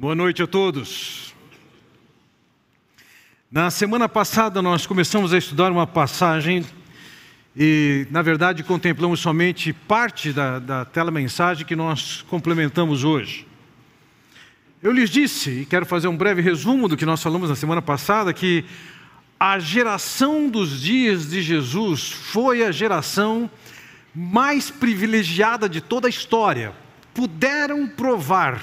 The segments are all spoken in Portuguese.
Boa noite a todos. Na semana passada nós começamos a estudar uma passagem e, na verdade, contemplamos somente parte da, da telemensagem que nós complementamos hoje. Eu lhes disse, e quero fazer um breve resumo do que nós falamos na semana passada, que a geração dos dias de Jesus foi a geração mais privilegiada de toda a história. Puderam provar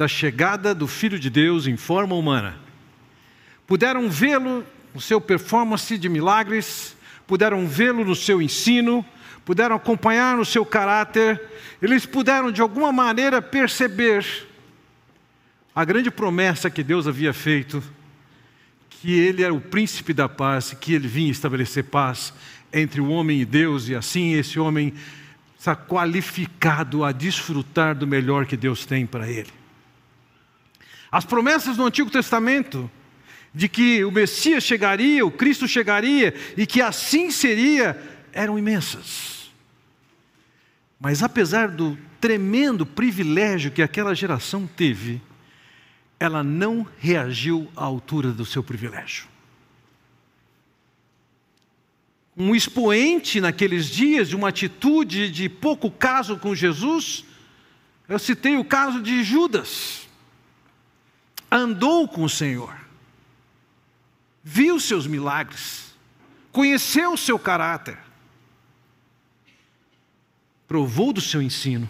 da chegada do Filho de Deus em forma humana. Puderam vê-lo no seu performance de milagres, puderam vê-lo no seu ensino, puderam acompanhar no seu caráter, eles puderam de alguma maneira perceber a grande promessa que Deus havia feito, que ele era o príncipe da paz, que ele vinha estabelecer paz entre o homem e Deus, e assim esse homem está qualificado a desfrutar do melhor que Deus tem para ele. As promessas do Antigo Testamento de que o Messias chegaria, o Cristo chegaria e que assim seria, eram imensas. Mas apesar do tremendo privilégio que aquela geração teve, ela não reagiu à altura do seu privilégio. Um expoente naqueles dias de uma atitude de pouco caso com Jesus, eu citei o caso de Judas andou com o Senhor, viu seus milagres, conheceu o seu caráter, provou do seu ensino,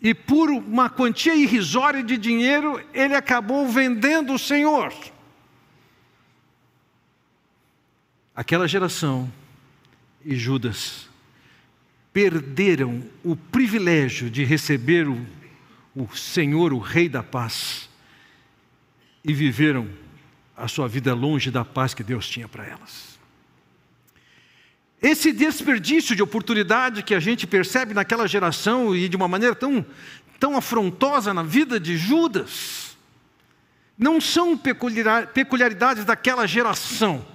e por uma quantia irrisória de dinheiro, ele acabou vendendo o Senhor. Aquela geração e Judas perderam o privilégio de receber o, o Senhor, o Rei da Paz e viveram a sua vida longe da paz que Deus tinha para elas. Esse desperdício de oportunidade que a gente percebe naquela geração e de uma maneira tão, tão afrontosa na vida de Judas, não são peculiaridades daquela geração.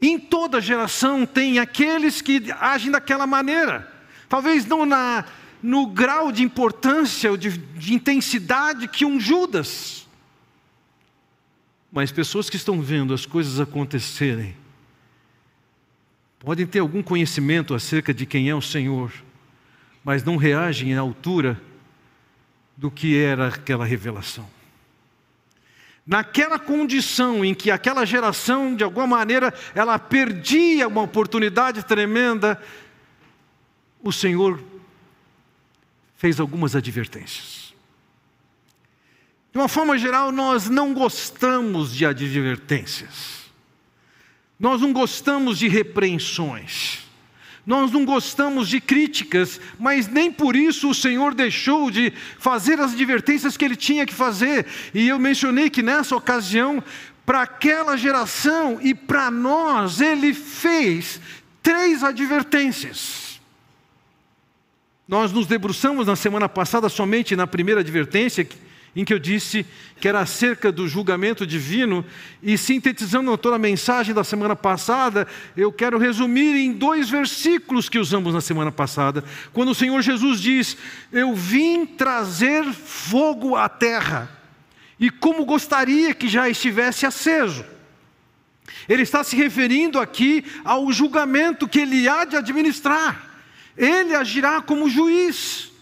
Em toda geração tem aqueles que agem daquela maneira. Talvez não na, no grau de importância ou de, de intensidade que um Judas mas pessoas que estão vendo as coisas acontecerem, podem ter algum conhecimento acerca de quem é o Senhor, mas não reagem à altura do que era aquela revelação. Naquela condição em que aquela geração, de alguma maneira, ela perdia uma oportunidade tremenda, o Senhor fez algumas advertências. De uma forma geral, nós não gostamos de advertências. Nós não gostamos de repreensões. Nós não gostamos de críticas, mas nem por isso o Senhor deixou de fazer as advertências que ele tinha que fazer. E eu mencionei que nessa ocasião, para aquela geração e para nós, ele fez três advertências. Nós nos debruçamos na semana passada somente na primeira advertência, em que eu disse que era acerca do julgamento divino, e sintetizando toda a mensagem da semana passada, eu quero resumir em dois versículos que usamos na semana passada, quando o Senhor Jesus diz: Eu vim trazer fogo à terra, e como gostaria que já estivesse aceso. Ele está se referindo aqui ao julgamento que ele há de administrar. Ele agirá como juiz.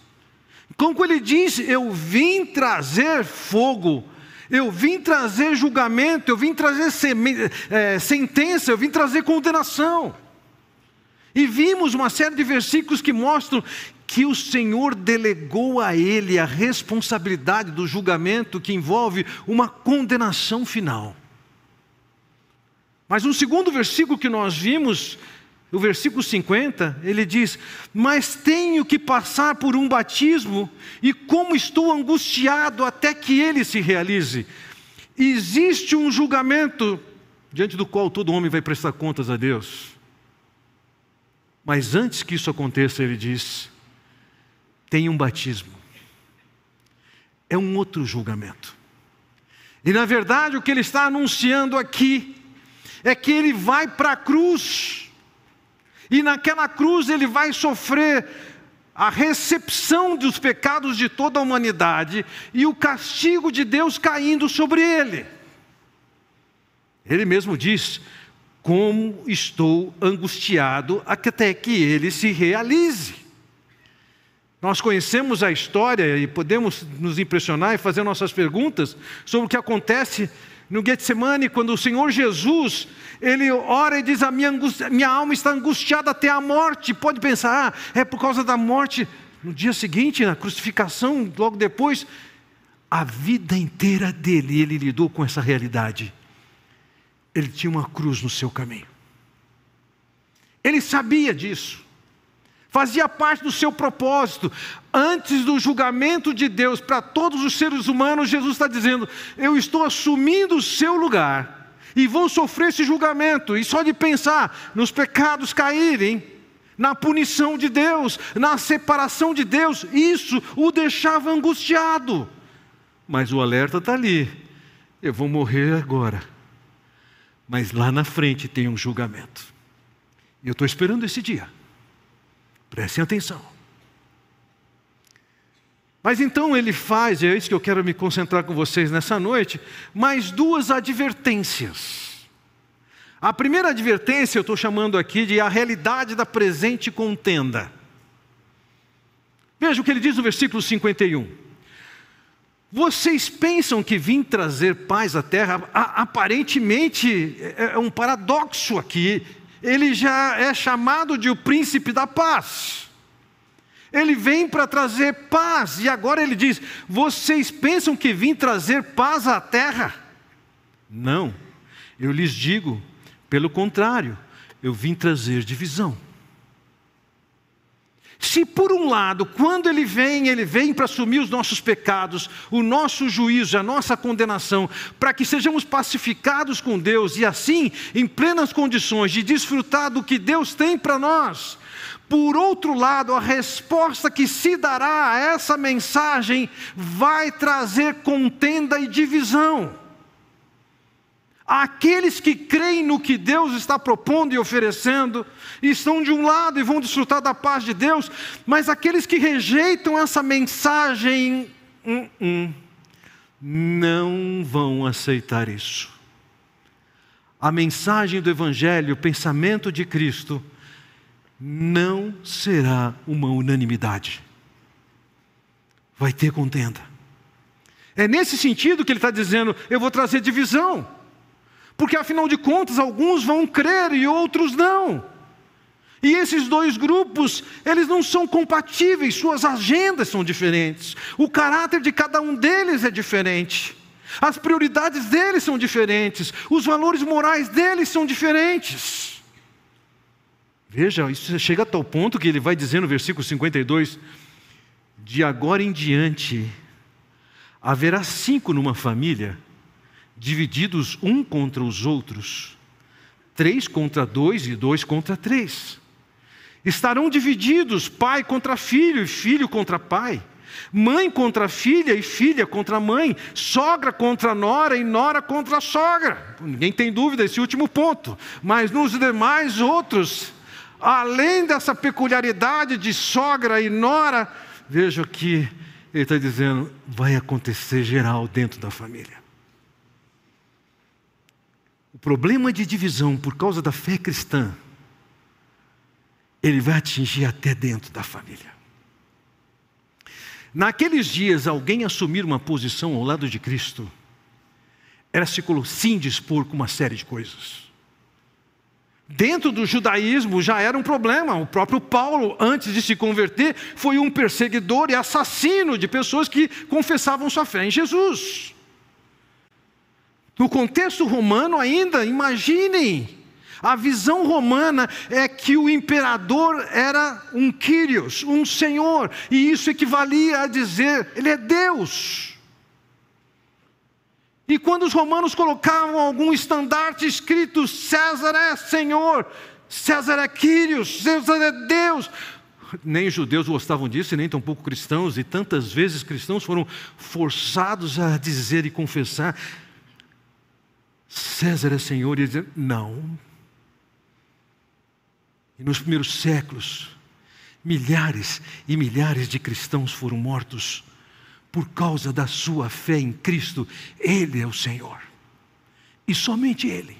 Como ele diz, eu vim trazer fogo, eu vim trazer julgamento, eu vim trazer é, sentença, eu vim trazer condenação. E vimos uma série de versículos que mostram que o Senhor delegou a ele a responsabilidade do julgamento que envolve uma condenação final. Mas um segundo versículo que nós vimos o versículo 50, ele diz: Mas tenho que passar por um batismo, e como estou angustiado até que ele se realize. Existe um julgamento diante do qual todo homem vai prestar contas a Deus. Mas antes que isso aconteça, ele diz: tem um batismo. É um outro julgamento. E na verdade, o que ele está anunciando aqui é que ele vai para a cruz e naquela cruz ele vai sofrer a recepção dos pecados de toda a humanidade e o castigo de Deus caindo sobre ele. Ele mesmo diz: Como estou angustiado até que ele se realize. Nós conhecemos a história e podemos nos impressionar e fazer nossas perguntas sobre o que acontece no Getsemane, quando o Senhor Jesus, ele ora e diz: a minha, angústia, minha alma está angustiada até a morte. Pode pensar, ah, é por causa da morte. No dia seguinte, na crucificação, logo depois, a vida inteira dele, ele lidou com essa realidade. Ele tinha uma cruz no seu caminho. Ele sabia disso fazia parte do seu propósito. Antes do julgamento de Deus para todos os seres humanos, Jesus está dizendo: Eu estou assumindo o seu lugar e vou sofrer esse julgamento. E só de pensar nos pecados caírem, na punição de Deus, na separação de Deus, isso o deixava angustiado. Mas o alerta está ali: eu vou morrer agora. Mas lá na frente tem um julgamento. Eu estou esperando esse dia. Prestem atenção. Mas então ele faz, e é isso que eu quero me concentrar com vocês nessa noite, mais duas advertências. A primeira advertência eu estou chamando aqui de a realidade da presente contenda. Veja o que ele diz no versículo 51. Vocês pensam que vim trazer paz à terra? aparentemente é, é um paradoxo aqui ele já é chamado de o príncipe da paz. Ele vem para trazer paz, e agora ele diz: Vocês pensam que vim trazer paz à terra? Não, eu lhes digo, pelo contrário, eu vim trazer divisão. Se por um lado, quando ele vem, ele vem para assumir os nossos pecados, o nosso juízo, a nossa condenação, para que sejamos pacificados com Deus e assim, em plenas condições de desfrutar do que Deus tem para nós. Por outro lado, a resposta que se dará a essa mensagem vai trazer contenda e divisão. Aqueles que creem no que Deus está propondo e oferecendo, estão de um lado e vão desfrutar da paz de Deus, mas aqueles que rejeitam essa mensagem, hum, hum, não vão aceitar isso. A mensagem do Evangelho, o pensamento de Cristo, não será uma unanimidade. Vai ter contenda. É nesse sentido que ele está dizendo: eu vou trazer divisão. Porque afinal de contas, alguns vão crer e outros não. E esses dois grupos, eles não são compatíveis, suas agendas são diferentes, o caráter de cada um deles é diferente, as prioridades deles são diferentes, os valores morais deles são diferentes. Veja, isso chega a tal ponto que ele vai dizer no versículo 52: de agora em diante, haverá cinco numa família divididos um contra os outros, três contra dois e dois contra três. Estarão divididos pai contra filho e filho contra pai, mãe contra filha e filha contra mãe, sogra contra nora e nora contra sogra. Ninguém tem dúvida esse último ponto, mas nos demais outros, além dessa peculiaridade de sogra e nora, veja que ele está dizendo, vai acontecer geral dentro da família. Problema de divisão por causa da fé cristã, ele vai atingir até dentro da família. Naqueles dias, alguém assumir uma posição ao lado de Cristo era se indispor com uma série de coisas. Dentro do judaísmo já era um problema. O próprio Paulo, antes de se converter, foi um perseguidor e assassino de pessoas que confessavam sua fé em Jesus. No contexto romano, ainda, imaginem, a visão romana é que o imperador era um Kyrios, um senhor, e isso equivalia a dizer, ele é Deus. E quando os romanos colocavam algum estandarte escrito César é Senhor, César é Quírios, César é Deus, nem judeus gostavam disso, e nem tampouco cristãos, e tantas vezes cristãos foram forçados a dizer e confessar: César é Senhor, e dizer, não. E nos primeiros séculos, Milhares e milhares de cristãos foram mortos por causa da sua fé em Cristo. Ele é o Senhor. E somente Ele.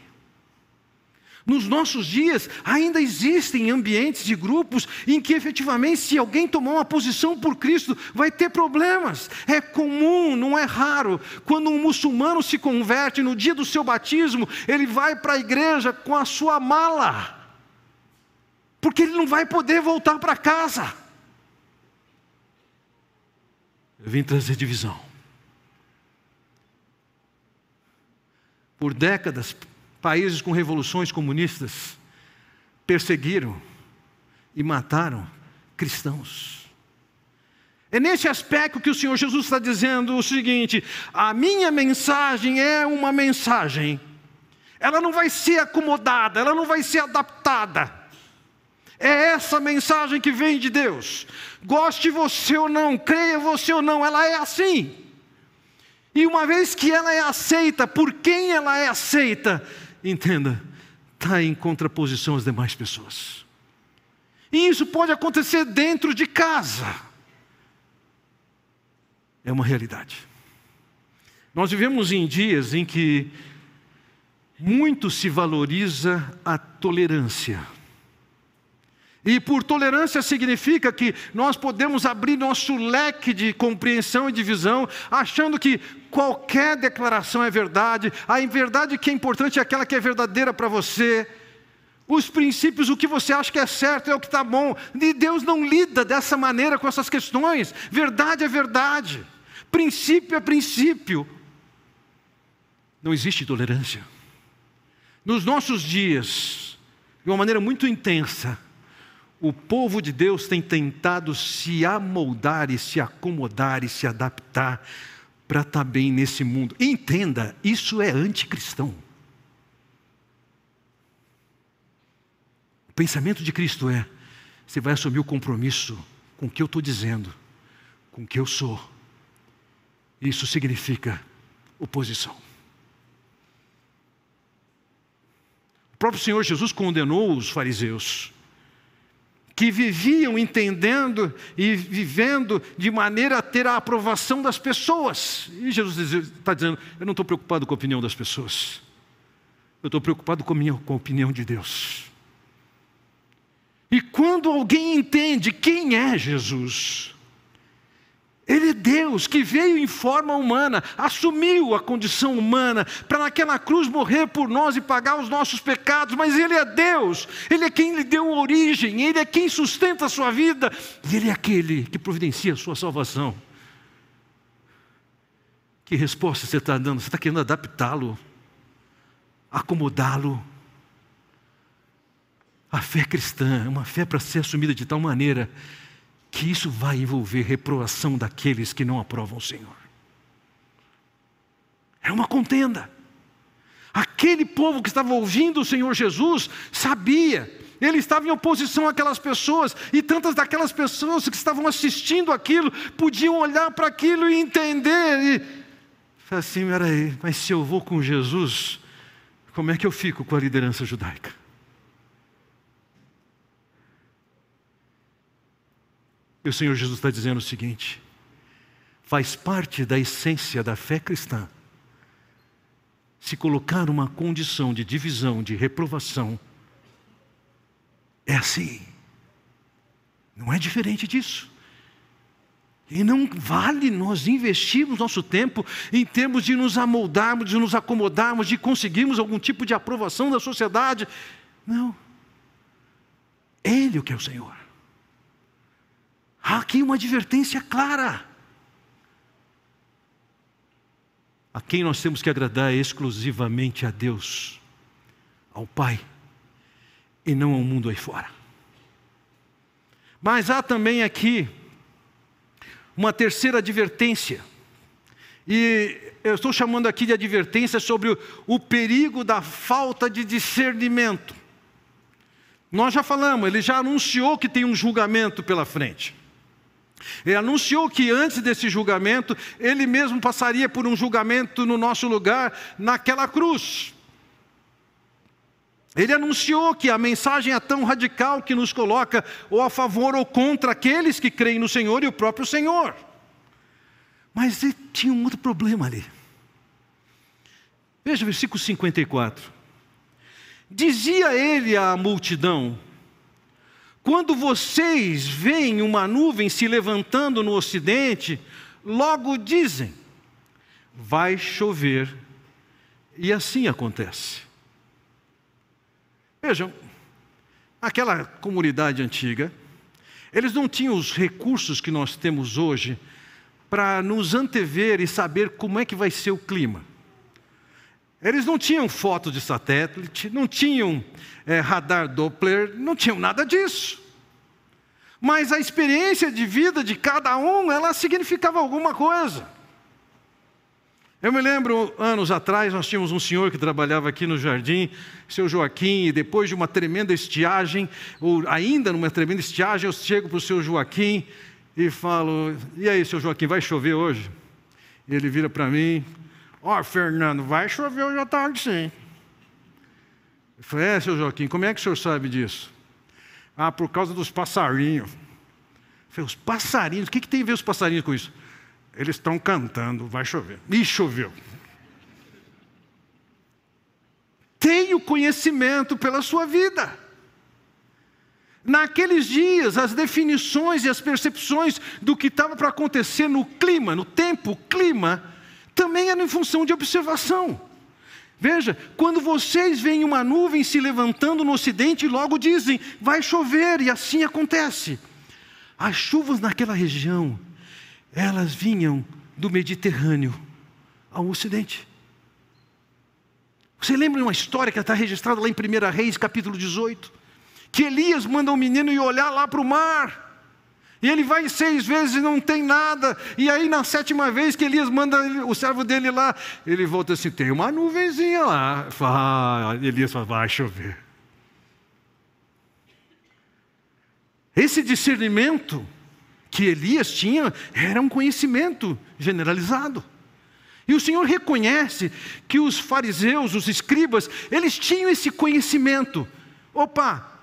Nos nossos dias, ainda existem ambientes de grupos em que efetivamente, se alguém tomar uma posição por Cristo, vai ter problemas. É comum, não é raro. Quando um muçulmano se converte no dia do seu batismo, ele vai para a igreja com a sua mala, porque ele não vai poder voltar para casa. Eu vim trazer divisão. Por décadas, países com revoluções comunistas perseguiram e mataram cristãos. É nesse aspecto que o Senhor Jesus está dizendo o seguinte: a minha mensagem é uma mensagem, ela não vai ser acomodada, ela não vai ser adaptada. É essa mensagem que vem de Deus. Goste você ou não, creia você ou não, ela é assim. E uma vez que ela é aceita, por quem ela é aceita, entenda, está em contraposição às demais pessoas. E isso pode acontecer dentro de casa. É uma realidade. Nós vivemos em dias em que muito se valoriza a tolerância. E por tolerância significa que nós podemos abrir nosso leque de compreensão e de visão, achando que qualquer declaração é verdade, a verdade que é importante é aquela que é verdadeira para você. Os princípios, o que você acha que é certo é o que está bom. E Deus não lida dessa maneira com essas questões. Verdade é verdade, princípio é princípio. Não existe tolerância. Nos nossos dias, de uma maneira muito intensa, o povo de Deus tem tentado se amoldar e se acomodar e se adaptar para estar bem nesse mundo. Entenda, isso é anticristão. O pensamento de Cristo é: você vai assumir o compromisso com o que eu estou dizendo, com o que eu sou. Isso significa oposição. O próprio Senhor Jesus condenou os fariseus que viviam entendendo e vivendo de maneira a ter a aprovação das pessoas. E Jesus está dizendo: Eu não estou preocupado com a opinião das pessoas, eu estou preocupado com a, minha, com a opinião de Deus. E quando alguém entende quem é Jesus, ele é Deus que veio em forma humana, assumiu a condição humana para naquela cruz morrer por nós e pagar os nossos pecados, mas Ele é Deus, Ele é quem lhe deu origem, Ele é quem sustenta a sua vida, e Ele é aquele que providencia a sua salvação. Que resposta você está dando? Você está querendo adaptá-lo, acomodá-lo? A fé cristã é uma fé para ser assumida de tal maneira que isso vai envolver reprovação daqueles que não aprovam o Senhor. É uma contenda. Aquele povo que estava ouvindo o Senhor Jesus sabia, ele estava em oposição àquelas pessoas, e tantas daquelas pessoas que estavam assistindo aquilo podiam olhar para aquilo e entender. E falar assim: peraí, mas se eu vou com Jesus, como é que eu fico com a liderança judaica? E o Senhor Jesus está dizendo o seguinte: faz parte da essência da fé cristã se colocar numa condição de divisão, de reprovação. É assim. Não é diferente disso. E não vale nós investirmos nosso tempo em termos de nos amoldarmos, de nos acomodarmos, de conseguirmos algum tipo de aprovação da sociedade. Não. Ele o que é o Senhor. Há aqui uma advertência clara. A quem nós temos que agradar é exclusivamente a Deus, ao Pai, e não ao mundo aí fora. Mas há também aqui uma terceira advertência, e eu estou chamando aqui de advertência sobre o, o perigo da falta de discernimento. Nós já falamos, ele já anunciou que tem um julgamento pela frente. Ele anunciou que antes desse julgamento, ele mesmo passaria por um julgamento no nosso lugar, naquela cruz. Ele anunciou que a mensagem é tão radical que nos coloca ou a favor ou contra aqueles que creem no Senhor e o próprio Senhor. Mas ele tinha um outro problema ali. Veja o versículo 54. Dizia ele à multidão: Quando vocês veem uma nuvem se levantando no ocidente, logo dizem: Vai chover. E assim acontece. Vejam, aquela comunidade antiga, eles não tinham os recursos que nós temos hoje para nos antever e saber como é que vai ser o clima. Eles não tinham foto de satélite, não tinham é, radar Doppler, não tinham nada disso. Mas a experiência de vida de cada um, ela significava alguma coisa. Eu me lembro, anos atrás, nós tínhamos um senhor que trabalhava aqui no jardim, seu Joaquim, e depois de uma tremenda estiagem, ou ainda numa tremenda estiagem, eu chego para o seu Joaquim e falo: E aí, seu Joaquim, vai chover hoje? Ele vira para mim: Ó, oh, Fernando, vai chover hoje à tarde sim. Eu falei: É, seu Joaquim, como é que o senhor sabe disso? Ah, por causa dos passarinhos. Eu falei: Os passarinhos? O que, que tem a ver os passarinhos com isso? Eles estão cantando, vai chover. E choveu. Tenha o conhecimento pela sua vida. Naqueles dias, as definições e as percepções do que estava para acontecer no clima, no tempo, clima, também eram em função de observação. Veja, quando vocês veem uma nuvem se levantando no ocidente, logo dizem, vai chover, e assim acontece. As chuvas naquela região elas vinham do Mediterrâneo ao Ocidente. Você lembra de uma história que está registrada lá em 1 Reis, capítulo 18? Que Elias manda um menino ir olhar lá para o mar. E ele vai seis vezes e não tem nada. E aí, na sétima vez que Elias manda o servo dele lá, ele volta assim: tem uma nuvenzinha lá. Fala, ah, Elias fala: vai chover. Esse discernimento que Elias tinha era um conhecimento generalizado. E o Senhor reconhece que os fariseus, os escribas, eles tinham esse conhecimento. Opa,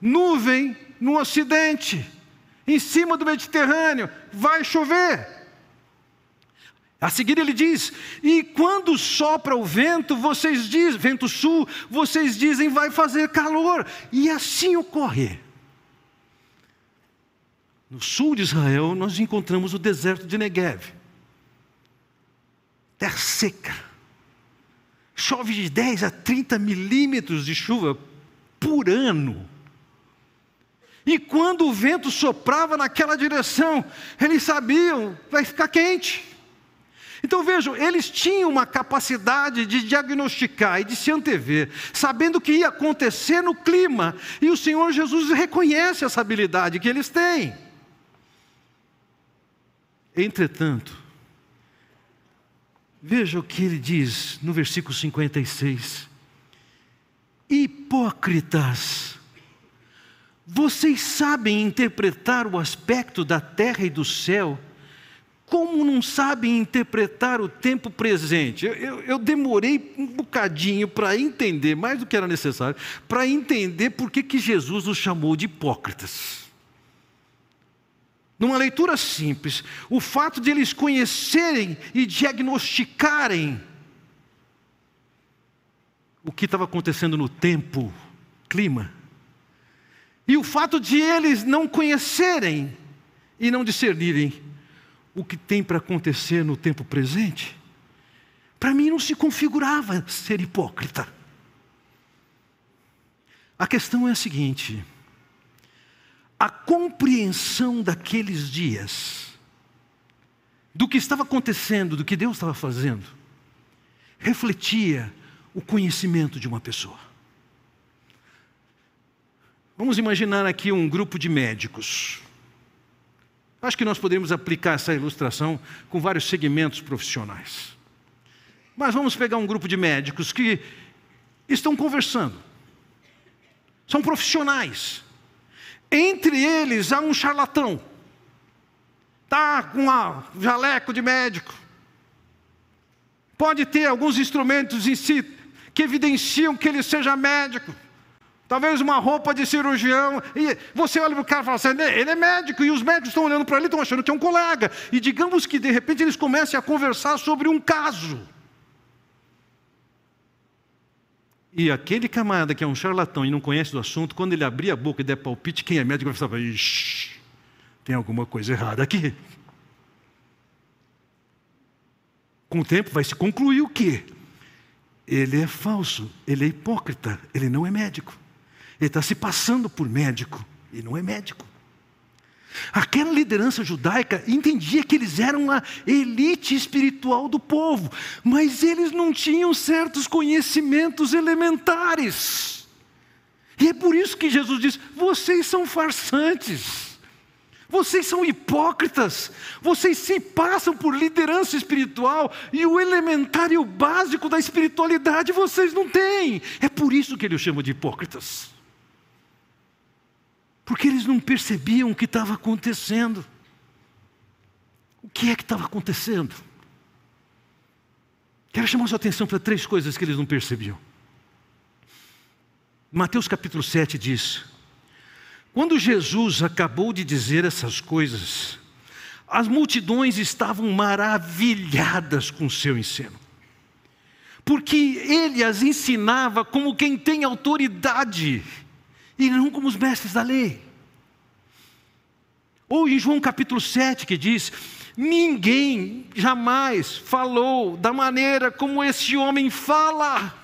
nuvem no ocidente, em cima do Mediterrâneo, vai chover. A seguir ele diz: E quando sopra o vento, vocês dizem, vento sul, vocês dizem vai fazer calor. E assim ocorre. No sul de Israel, nós encontramos o deserto de Negev. Terra seca. Chove de 10 a 30 milímetros de chuva por ano. E quando o vento soprava naquela direção, eles sabiam, vai ficar quente. Então vejam, eles tinham uma capacidade de diagnosticar e de se antever, sabendo o que ia acontecer no clima, e o Senhor Jesus reconhece essa habilidade que eles têm. Entretanto, veja o que ele diz no versículo 56. Hipócritas, vocês sabem interpretar o aspecto da terra e do céu, como não sabem interpretar o tempo presente? Eu, eu, eu demorei um bocadinho para entender, mais do que era necessário, para entender por que, que Jesus os chamou de hipócritas. Numa leitura simples, o fato de eles conhecerem e diagnosticarem o que estava acontecendo no tempo, clima, e o fato de eles não conhecerem e não discernirem o que tem para acontecer no tempo presente, para mim não se configurava ser hipócrita. A questão é a seguinte: a compreensão daqueles dias, do que estava acontecendo, do que Deus estava fazendo, refletia o conhecimento de uma pessoa. Vamos imaginar aqui um grupo de médicos. Acho que nós podemos aplicar essa ilustração com vários segmentos profissionais. Mas vamos pegar um grupo de médicos que estão conversando. São profissionais entre eles há um charlatão. Está com um jaleco de médico. Pode ter alguns instrumentos em si que evidenciam que ele seja médico. Talvez uma roupa de cirurgião, e você olha para o cara e fala assim: ele é médico, e os médicos estão olhando para ele, estão achando que é um colega, e digamos que de repente eles comecem a conversar sobre um caso. E aquele camarada que é um charlatão e não conhece do assunto, quando ele abrir a boca e der palpite, quem é médico vai falar: ixi, tem alguma coisa errada aqui. Com o tempo vai se concluir o quê? Ele é falso, ele é hipócrita, ele não é médico. Ele está se passando por médico e não é médico. Aquela liderança judaica entendia que eles eram a elite espiritual do povo, mas eles não tinham certos conhecimentos elementares. E é por isso que Jesus diz: vocês são farsantes. Vocês são hipócritas, vocês se passam por liderança espiritual e o elementar e o básico da espiritualidade vocês não têm. É por isso que ele os chama de hipócritas porque eles não percebiam o que estava acontecendo. O que é que estava acontecendo? Quero chamar sua atenção para três coisas que eles não percebiam. Mateus capítulo 7 diz: Quando Jesus acabou de dizer essas coisas, as multidões estavam maravilhadas com o seu ensino, porque ele as ensinava como quem tem autoridade e não como os mestres da lei. Ou em João capítulo 7 que diz: Ninguém jamais falou da maneira como esse homem fala.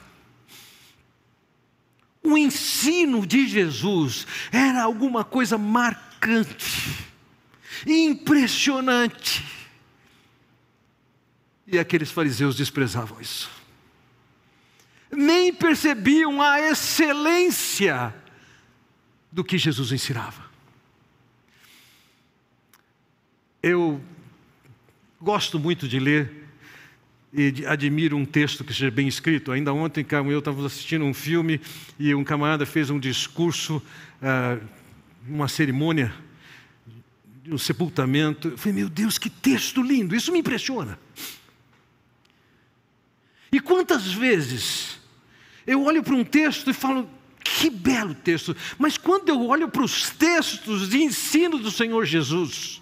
O ensino de Jesus era alguma coisa marcante, impressionante. E aqueles fariseus desprezavam isso. Nem percebiam a excelência do que Jesus ensinava. Eu gosto muito de ler e admiro um texto que seja bem escrito. Ainda ontem, eu estávamos assistindo um filme e um camarada fez um discurso, uh, uma cerimônia, um sepultamento. Eu falei, meu Deus, que texto lindo! Isso me impressiona. E quantas vezes eu olho para um texto e falo, que belo texto. Mas quando eu olho para os textos de ensino do Senhor Jesus,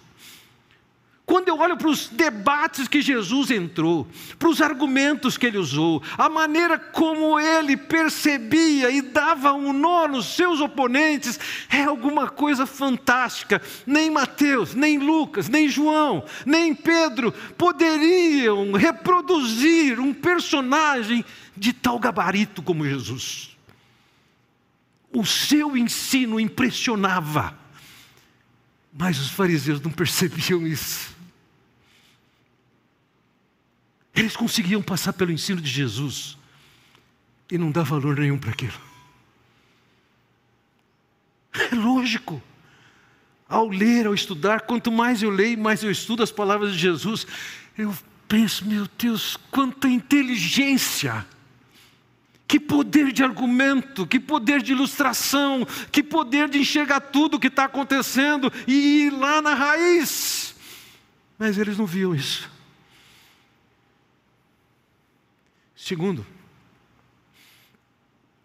quando eu olho para os debates que Jesus entrou, para os argumentos que ele usou, a maneira como ele percebia e dava um nó nos seus oponentes, é alguma coisa fantástica. Nem Mateus, nem Lucas, nem João, nem Pedro poderiam reproduzir um personagem de tal gabarito como Jesus o seu ensino impressionava, mas os fariseus não percebiam isso. Eles conseguiam passar pelo ensino de Jesus e não dar valor nenhum para aquilo. É lógico. Ao ler, ao estudar, quanto mais eu leio, mais eu estudo as palavras de Jesus, eu penso, meu Deus, quanta inteligência que poder de argumento, que poder de ilustração, que poder de enxergar tudo o que está acontecendo e ir lá na raiz. Mas eles não viam isso. Segundo,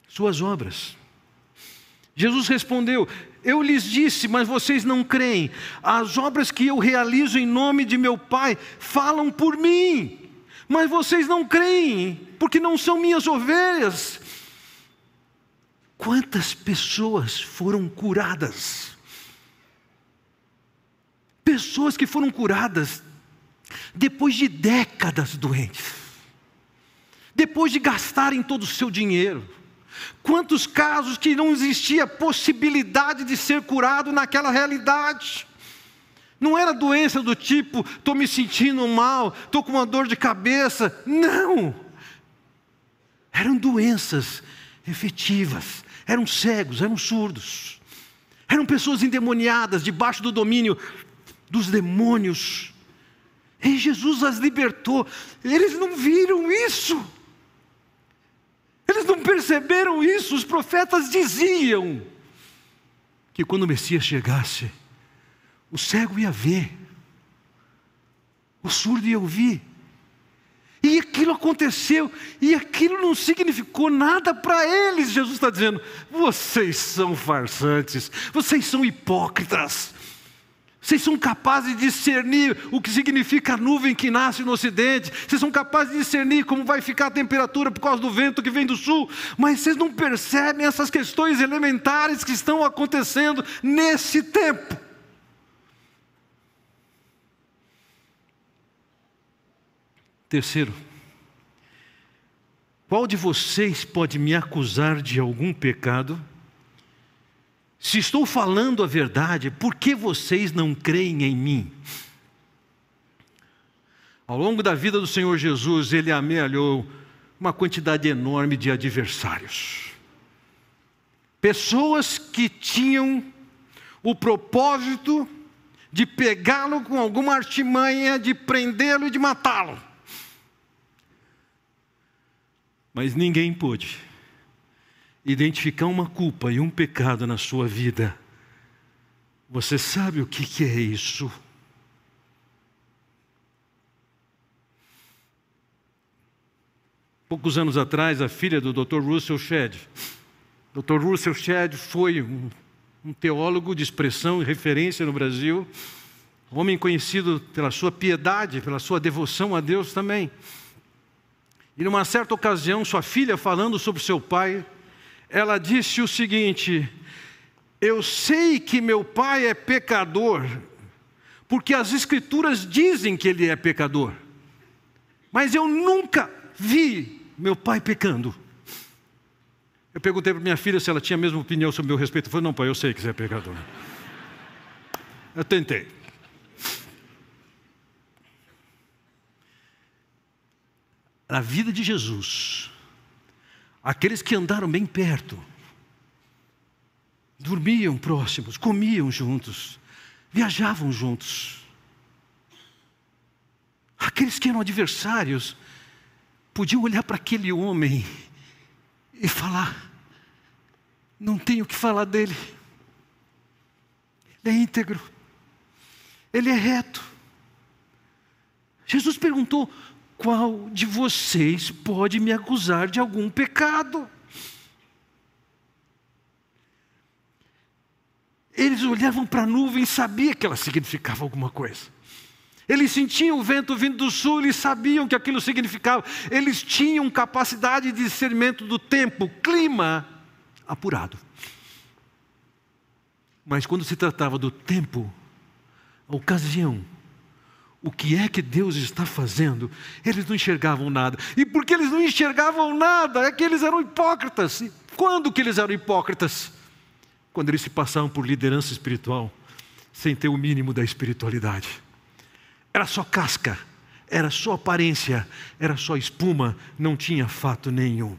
suas obras. Jesus respondeu: Eu lhes disse, mas vocês não creem. As obras que eu realizo em nome de meu Pai falam por mim mas vocês não creem, porque não são minhas ovelhas. Quantas pessoas foram curadas? Pessoas que foram curadas depois de décadas doentes, depois de gastarem todo o seu dinheiro. Quantos casos que não existia possibilidade de ser curado naquela realidade? Não era doença do tipo, estou me sentindo mal, estou com uma dor de cabeça. Não! Eram doenças efetivas, eram cegos, eram surdos, eram pessoas endemoniadas, debaixo do domínio dos demônios. E Jesus as libertou. Eles não viram isso. Eles não perceberam isso. Os profetas diziam que quando o Messias chegasse, o cego ia ver, o surdo ia ouvir. E aquilo aconteceu, e aquilo não significou nada para eles. Jesus está dizendo: vocês são farsantes, vocês são hipócritas. Vocês são capazes de discernir o que significa a nuvem que nasce no ocidente. Vocês são capazes de discernir como vai ficar a temperatura por causa do vento que vem do sul. Mas vocês não percebem essas questões elementares que estão acontecendo nesse tempo. Terceiro, qual de vocês pode me acusar de algum pecado? Se estou falando a verdade, por que vocês não creem em mim? Ao longo da vida do Senhor Jesus, ele amealhou uma quantidade enorme de adversários. Pessoas que tinham o propósito de pegá-lo com alguma artimanha, de prendê-lo e de matá-lo. Mas ninguém pôde identificar uma culpa e um pecado na sua vida. Você sabe o que, é isso? Poucos anos atrás, a filha do Dr. Russell Shedd, Dr. Russell Shedd foi um, um teólogo de expressão e referência no Brasil, homem conhecido pela sua piedade, pela sua devoção a Deus também. E numa certa ocasião, sua filha falando sobre seu pai, ela disse o seguinte: Eu sei que meu pai é pecador, porque as escrituras dizem que ele é pecador, mas eu nunca vi meu pai pecando. Eu perguntei para minha filha se ela tinha a mesma opinião sobre meu respeito. Ela falou: Não, pai, eu sei que você é pecador. Eu tentei. Na vida de Jesus, aqueles que andaram bem perto, dormiam próximos, comiam juntos, viajavam juntos. Aqueles que eram adversários podiam olhar para aquele homem e falar: não tenho o que falar dele. Ele é íntegro, ele é reto. Jesus perguntou: qual de vocês pode me acusar de algum pecado? Eles olhavam para a nuvem e sabiam que ela significava alguma coisa. Eles sentiam o vento vindo do sul, eles sabiam que aquilo significava. Eles tinham capacidade de discernimento do tempo, clima apurado. Mas quando se tratava do tempo, a ocasião, o que é que Deus está fazendo, eles não enxergavam nada. E porque eles não enxergavam nada, é que eles eram hipócritas. E quando que eles eram hipócritas? Quando eles se passavam por liderança espiritual, sem ter o mínimo da espiritualidade. Era só casca, era só aparência, era só espuma, não tinha fato nenhum.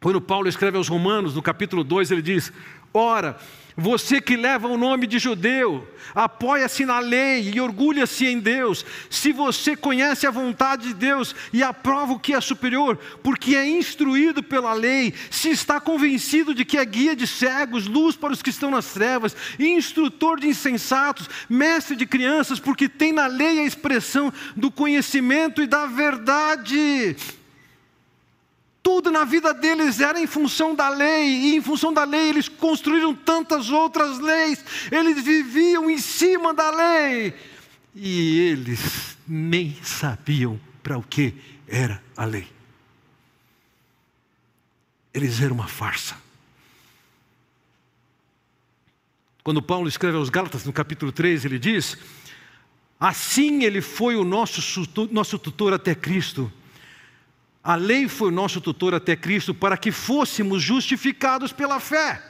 Quando Paulo escreve aos Romanos, no capítulo 2, ele diz: Ora, você que leva o nome de judeu, apoia-se na lei e orgulha-se em Deus. Se você conhece a vontade de Deus e aprova o que é superior, porque é instruído pela lei, se está convencido de que é guia de cegos, luz para os que estão nas trevas, instrutor de insensatos, mestre de crianças, porque tem na lei a expressão do conhecimento e da verdade. Tudo na vida deles era em função da lei, e em função da lei eles construíram tantas outras leis, eles viviam em cima da lei, e eles nem sabiam para o que era a lei. Eles eram uma farsa. Quando Paulo escreve aos Gálatas, no capítulo 3, ele diz: Assim ele foi o nosso, nosso tutor até Cristo a lei foi o nosso tutor até Cristo para que fôssemos justificados pela fé.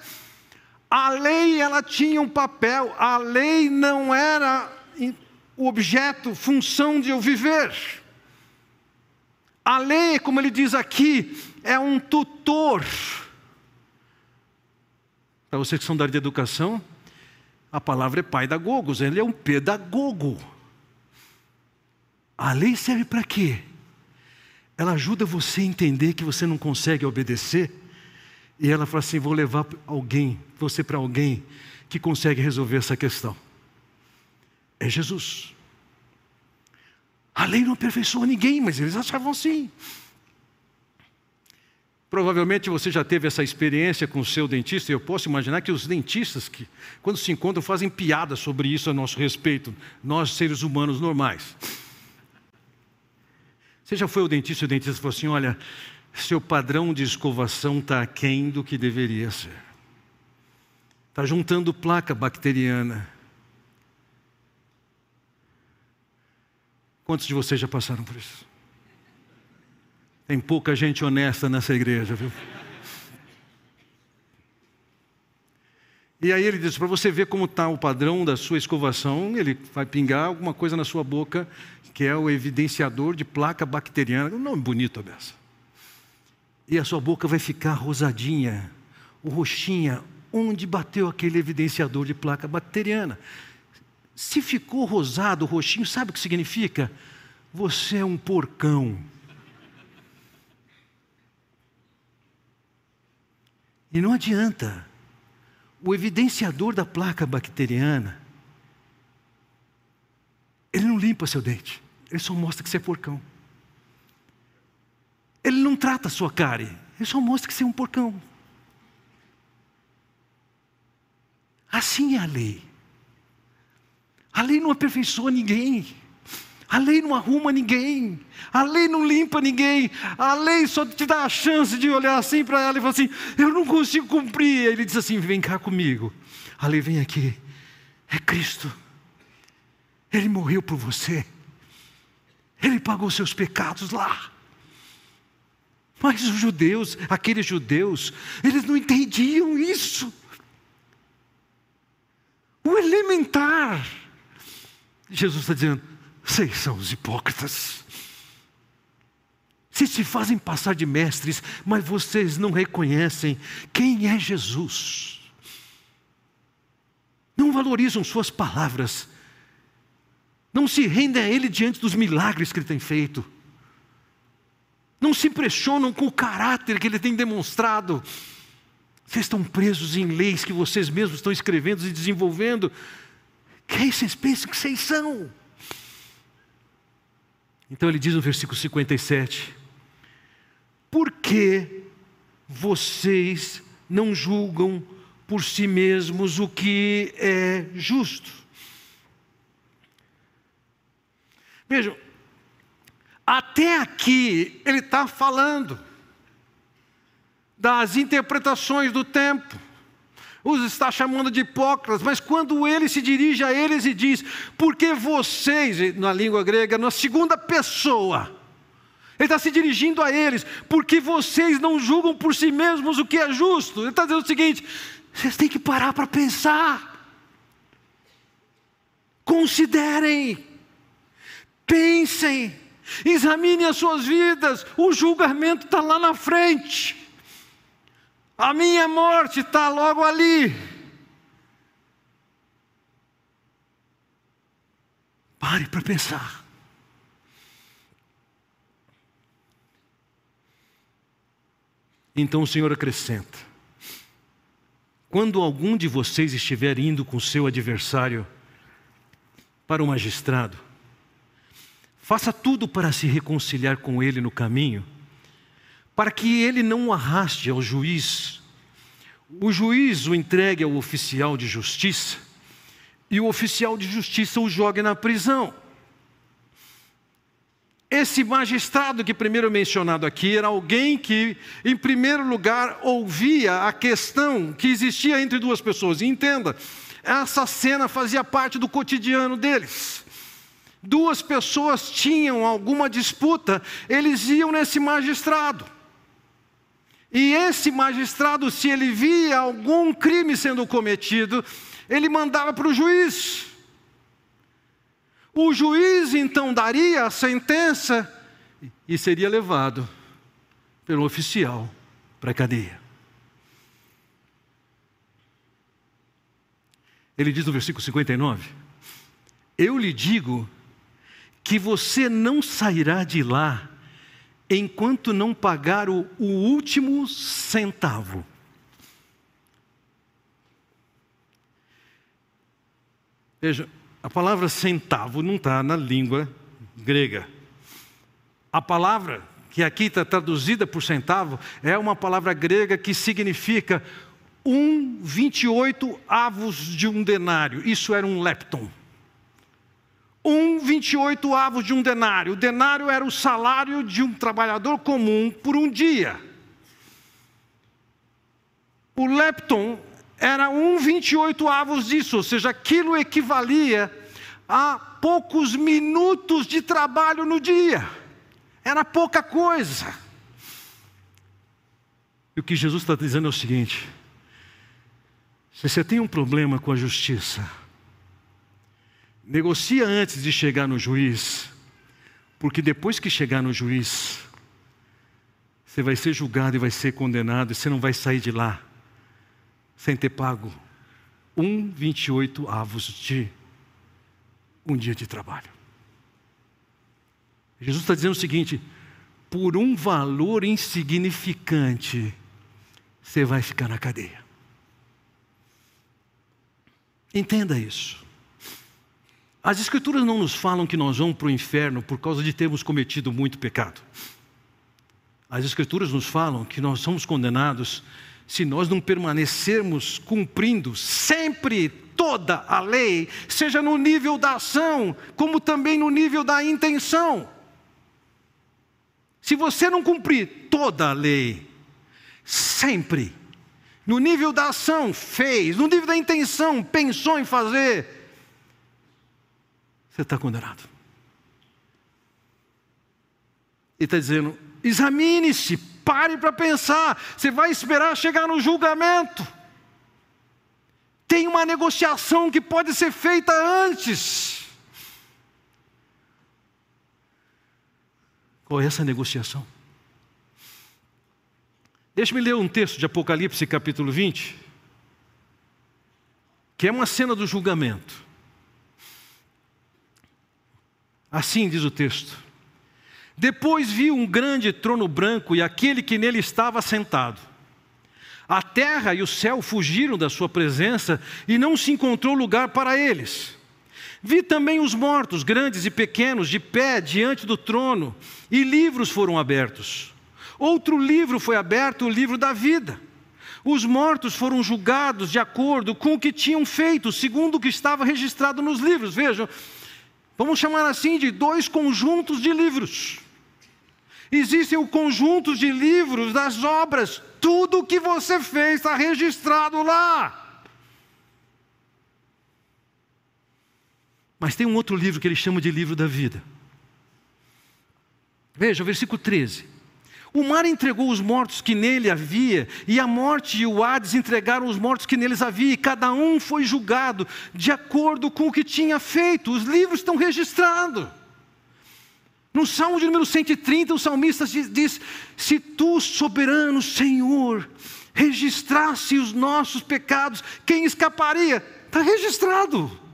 A lei ela tinha um papel, a lei não era o objeto, função de eu viver. A lei, como ele diz aqui, é um tutor. Para vocês que são da área de educação, a palavra é pai da gogos, ele é um pedagogo. A lei serve para quê? Ela ajuda você a entender que você não consegue obedecer. E ela fala assim: vou levar alguém, você para alguém que consegue resolver essa questão. É Jesus. A lei não aperfeiçoa ninguém, mas eles achavam assim. Provavelmente você já teve essa experiência com o seu dentista, e eu posso imaginar que os dentistas, que, quando se encontram, fazem piada sobre isso a nosso respeito, nós seres humanos normais. Você já foi ao dentista e o dentista falou assim: olha, seu padrão de escovação está aquém do que deveria ser. Está juntando placa bacteriana. Quantos de vocês já passaram por isso? Tem pouca gente honesta nessa igreja, viu? E aí ele diz: para você ver como está o padrão da sua escovação, ele vai pingar alguma coisa na sua boca, que é o evidenciador de placa bacteriana. Um nome bonito dessa. E a sua boca vai ficar rosadinha, o roxinha, onde bateu aquele evidenciador de placa bacteriana. Se ficou rosado, roxinho, sabe o que significa? Você é um porcão. E não adianta. O evidenciador da placa bacteriana, ele não limpa seu dente, ele só mostra que você é porcão. Ele não trata a sua cárie, ele só mostra que você é um porcão. Assim é a lei. A lei não aperfeiçoa ninguém. A lei não arruma ninguém, a lei não limpa ninguém, a lei só te dá a chance de olhar assim para ela e falar assim: eu não consigo cumprir. Aí ele diz assim: vem cá comigo. A lei vem aqui, é Cristo, Ele morreu por você, Ele pagou seus pecados lá. Mas os judeus, aqueles judeus, eles não entendiam isso. O elementar. Jesus está dizendo: vocês são os hipócritas. Vocês se fazem passar de mestres, mas vocês não reconhecem quem é Jesus. Não valorizam suas palavras. Não se rendem a Ele diante dos milagres que Ele tem feito. Não se impressionam com o caráter que Ele tem demonstrado. Vocês estão presos em leis que vocês mesmos estão escrevendo e desenvolvendo. Quem vocês pensam que vocês são? Então ele diz no versículo 57: Por que vocês não julgam por si mesmos o que é justo? Vejam, até aqui ele está falando das interpretações do tempo os está chamando de hipócritas, mas quando ele se dirige a eles e diz, porque vocês, na língua grega, na segunda pessoa, ele está se dirigindo a eles, porque vocês não julgam por si mesmos o que é justo. Ele está dizendo o seguinte: vocês têm que parar para pensar, considerem, pensem, examinem as suas vidas, o julgamento está lá na frente. A minha morte está logo ali. Pare para pensar. Então o Senhor acrescenta: quando algum de vocês estiver indo com seu adversário para o magistrado, faça tudo para se reconciliar com ele no caminho para que ele não o arraste ao juiz. O juiz o entregue ao oficial de justiça e o oficial de justiça o jogue na prisão. Esse magistrado que primeiro mencionado aqui era alguém que, em primeiro lugar, ouvia a questão que existia entre duas pessoas. E entenda, essa cena fazia parte do cotidiano deles. Duas pessoas tinham alguma disputa, eles iam nesse magistrado. E esse magistrado, se ele via algum crime sendo cometido, ele mandava para o juiz. O juiz então daria a sentença e seria levado pelo oficial para a cadeia. Ele diz no versículo 59: Eu lhe digo que você não sairá de lá enquanto não pagar o, o último centavo. Veja, a palavra centavo não está na língua grega. A palavra que aqui está traduzida por centavo é uma palavra grega que significa um 28 avos de um denário. Isso era um lepton. Um 28 avos de um denário. O denário era o salário de um trabalhador comum por um dia. O lepton era um 28 avos disso, ou seja, aquilo equivalia a poucos minutos de trabalho no dia. Era pouca coisa. E o que Jesus está dizendo é o seguinte: se você tem um problema com a justiça, negocia antes de chegar no juiz, porque depois que chegar no juiz, você vai ser julgado e vai ser condenado, e você não vai sair de lá sem ter pago um 28 avos de um dia de trabalho. Jesus está dizendo o seguinte: por um valor insignificante, você vai ficar na cadeia. Entenda isso. As Escrituras não nos falam que nós vamos para o inferno por causa de termos cometido muito pecado. As Escrituras nos falam que nós somos condenados se nós não permanecermos cumprindo sempre toda a lei, seja no nível da ação, como também no nível da intenção. Se você não cumprir toda a lei, sempre, no nível da ação, fez, no nível da intenção, pensou em fazer, você está condenado. Ele está dizendo: examine-se, pare para pensar. Você vai esperar chegar no julgamento. Tem uma negociação que pode ser feita antes. Qual é essa negociação? Deixe-me ler um texto de Apocalipse, capítulo 20, que é uma cena do julgamento. Assim diz o texto: depois vi um grande trono branco e aquele que nele estava sentado. A terra e o céu fugiram da sua presença e não se encontrou lugar para eles. Vi também os mortos, grandes e pequenos, de pé diante do trono, e livros foram abertos. Outro livro foi aberto, o livro da vida. Os mortos foram julgados de acordo com o que tinham feito, segundo o que estava registrado nos livros. Vejam, vamos chamar assim de dois conjuntos de livros. Existem o conjunto de livros das obras, tudo o que você fez está registrado lá. Mas tem um outro livro que ele chama de livro da vida. Veja, versículo 13. O mar entregou os mortos que nele havia, e a morte e o Hades entregaram os mortos que neles havia, e cada um foi julgado de acordo com o que tinha feito. Os livros estão registrados. No Salmo de número 130, o salmista diz: Se tu, soberano Senhor, registrasse os nossos pecados, quem escaparia? Está registrado.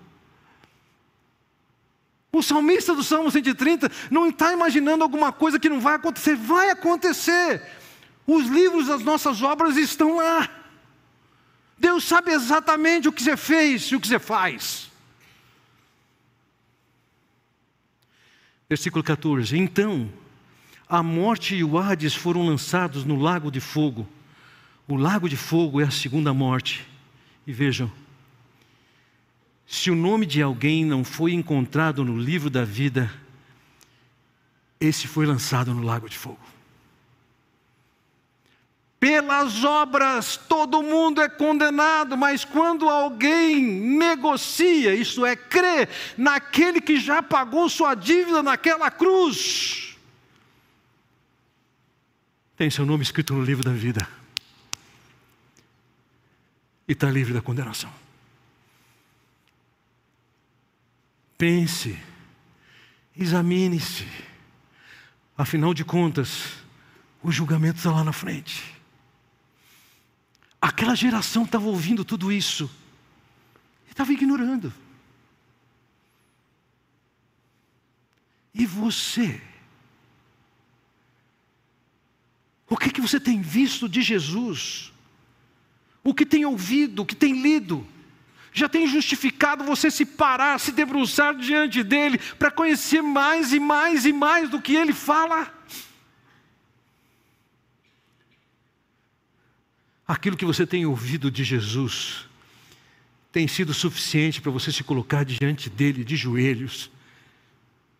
O salmista do Salmo 130 não está imaginando alguma coisa que não vai acontecer, vai acontecer. Os livros das nossas obras estão lá. Deus sabe exatamente o que você fez e o que você faz. Versículo 14: Então a morte e o Hades foram lançados no lago de fogo. O lago de fogo é a segunda morte. E vejam, se o nome de alguém não foi encontrado no livro da vida, esse foi lançado no lago de fogo. Pelas obras todo mundo é condenado, mas quando alguém negocia, isso é, crê naquele que já pagou sua dívida naquela cruz, tem seu nome escrito no livro da vida e está livre da condenação. Pense, examine-se, afinal de contas, o julgamento está lá na frente. Aquela geração estava ouvindo tudo isso e estava ignorando. E você? O que, que você tem visto de Jesus? O que tem ouvido, o que tem lido? Já tem justificado você se parar, se debruçar diante dele, para conhecer mais e mais e mais do que ele fala. Aquilo que você tem ouvido de Jesus tem sido suficiente para você se colocar diante dele de joelhos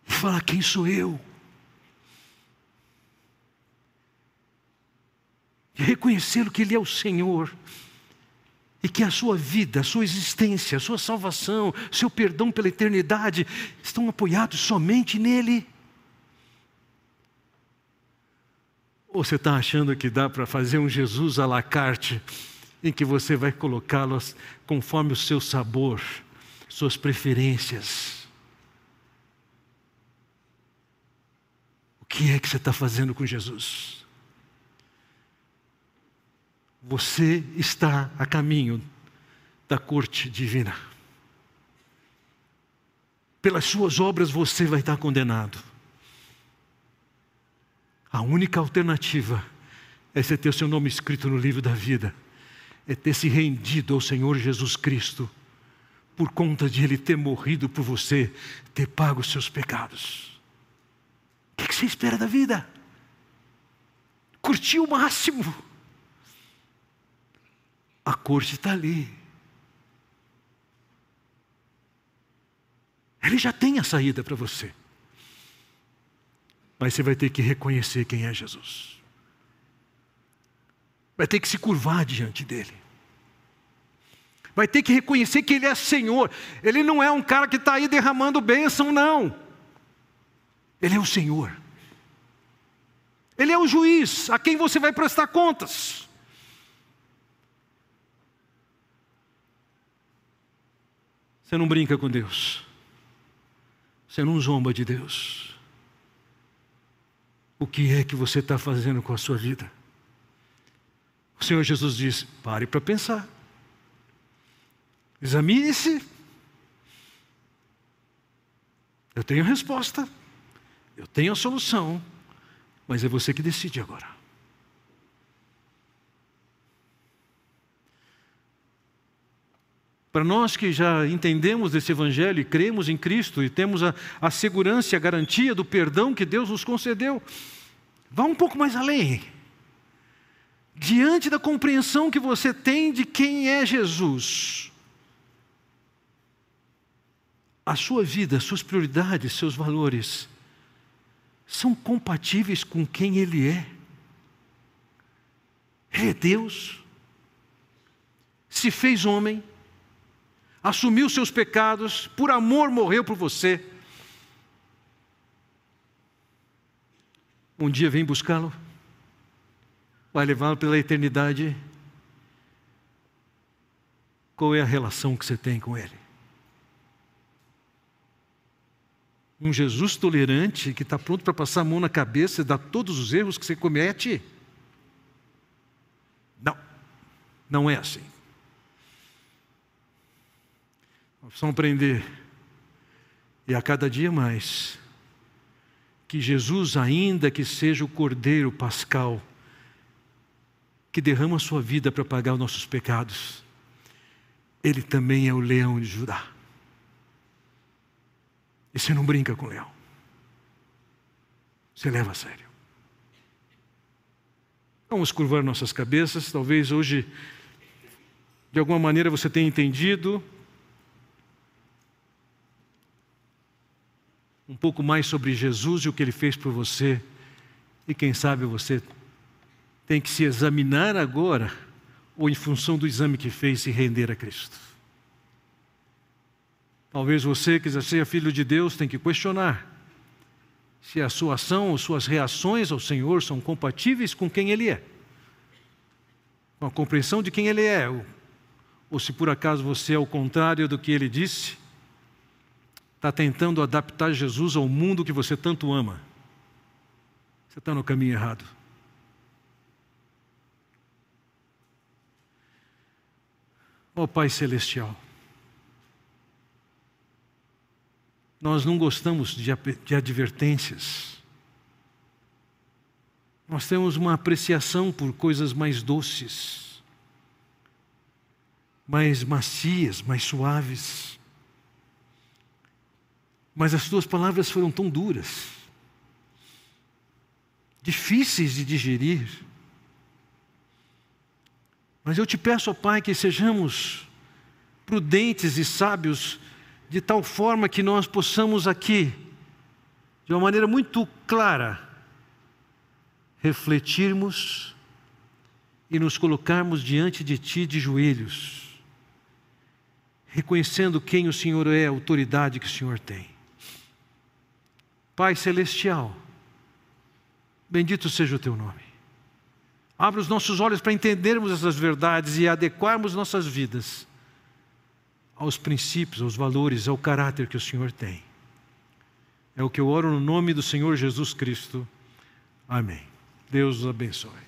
e falar: Quem sou eu? E reconhecê-lo que Ele é o Senhor e que a sua vida, a sua existência, a sua salvação, seu perdão pela eternidade estão apoiados somente nele. Ou você está achando que dá para fazer um Jesus à la carte, em que você vai colocá-los conforme o seu sabor, suas preferências? O que é que você está fazendo com Jesus? Você está a caminho da corte divina. Pelas suas obras você vai estar condenado. A única alternativa é você ter o seu nome escrito no livro da vida, é ter se rendido ao Senhor Jesus Cristo, por conta de Ele ter morrido por você, ter pago os seus pecados. O que você espera da vida? Curtir o máximo a corte está ali. Ele já tem a saída para você. Mas você vai ter que reconhecer quem é Jesus. Vai ter que se curvar diante dele. Vai ter que reconhecer que ele é Senhor. Ele não é um cara que está aí derramando bênção, não. Ele é o Senhor. Ele é o juiz a quem você vai prestar contas. Você não brinca com Deus. Você não zomba de Deus. O que é que você está fazendo com a sua vida? O Senhor Jesus diz: pare para pensar. Examine-se. Eu tenho a resposta. Eu tenho a solução. Mas é você que decide agora. Para nós que já entendemos desse Evangelho e cremos em Cristo e temos a, a segurança e a garantia do perdão que Deus nos concedeu, vá um pouco mais além. Diante da compreensão que você tem de quem é Jesus, a sua vida, suas prioridades, seus valores, são compatíveis com quem Ele é. Ele é Deus, se fez homem, assumiu seus pecados, por amor morreu por você. Um dia vem buscá-lo, vai levá-lo pela eternidade. Qual é a relação que você tem com Ele? Um Jesus tolerante que está pronto para passar a mão na cabeça e dar todos os erros que você comete? Não, não é assim. Nós aprender, e a cada dia mais, que Jesus, ainda que seja o Cordeiro Pascal, que derrama a sua vida para pagar os nossos pecados, ele também é o leão de Judá. E você não brinca com o leão. Você leva a sério. Vamos curvar nossas cabeças. Talvez hoje, de alguma maneira, você tenha entendido um pouco mais sobre Jesus e o que ele fez por você. E quem sabe você tem que se examinar agora, ou em função do exame que fez, se render a Cristo. Talvez você que seja filho de Deus tem que questionar se a sua ação ou suas reações ao Senhor são compatíveis com quem Ele é, com a compreensão de quem Ele é, ou, ou se por acaso você é o contrário do que Ele disse está tentando adaptar Jesus ao mundo que você tanto ama, você está no caminho errado. Ó oh, Pai Celestial, nós não gostamos de, de advertências, nós temos uma apreciação por coisas mais doces. mais macias, mais suaves. Mas as tuas palavras foram tão duras, difíceis de digerir. Mas eu te peço, ó Pai, que sejamos prudentes e sábios, de tal forma que nós possamos aqui, de uma maneira muito clara, refletirmos e nos colocarmos diante de Ti de joelhos, reconhecendo quem o Senhor é, a autoridade que o Senhor tem. Pai Celestial, bendito seja o Teu nome. Abra os nossos olhos para entendermos essas verdades e adequarmos nossas vidas aos princípios, aos valores, ao caráter que o Senhor tem. É o que eu oro no nome do Senhor Jesus Cristo. Amém. Deus os abençoe.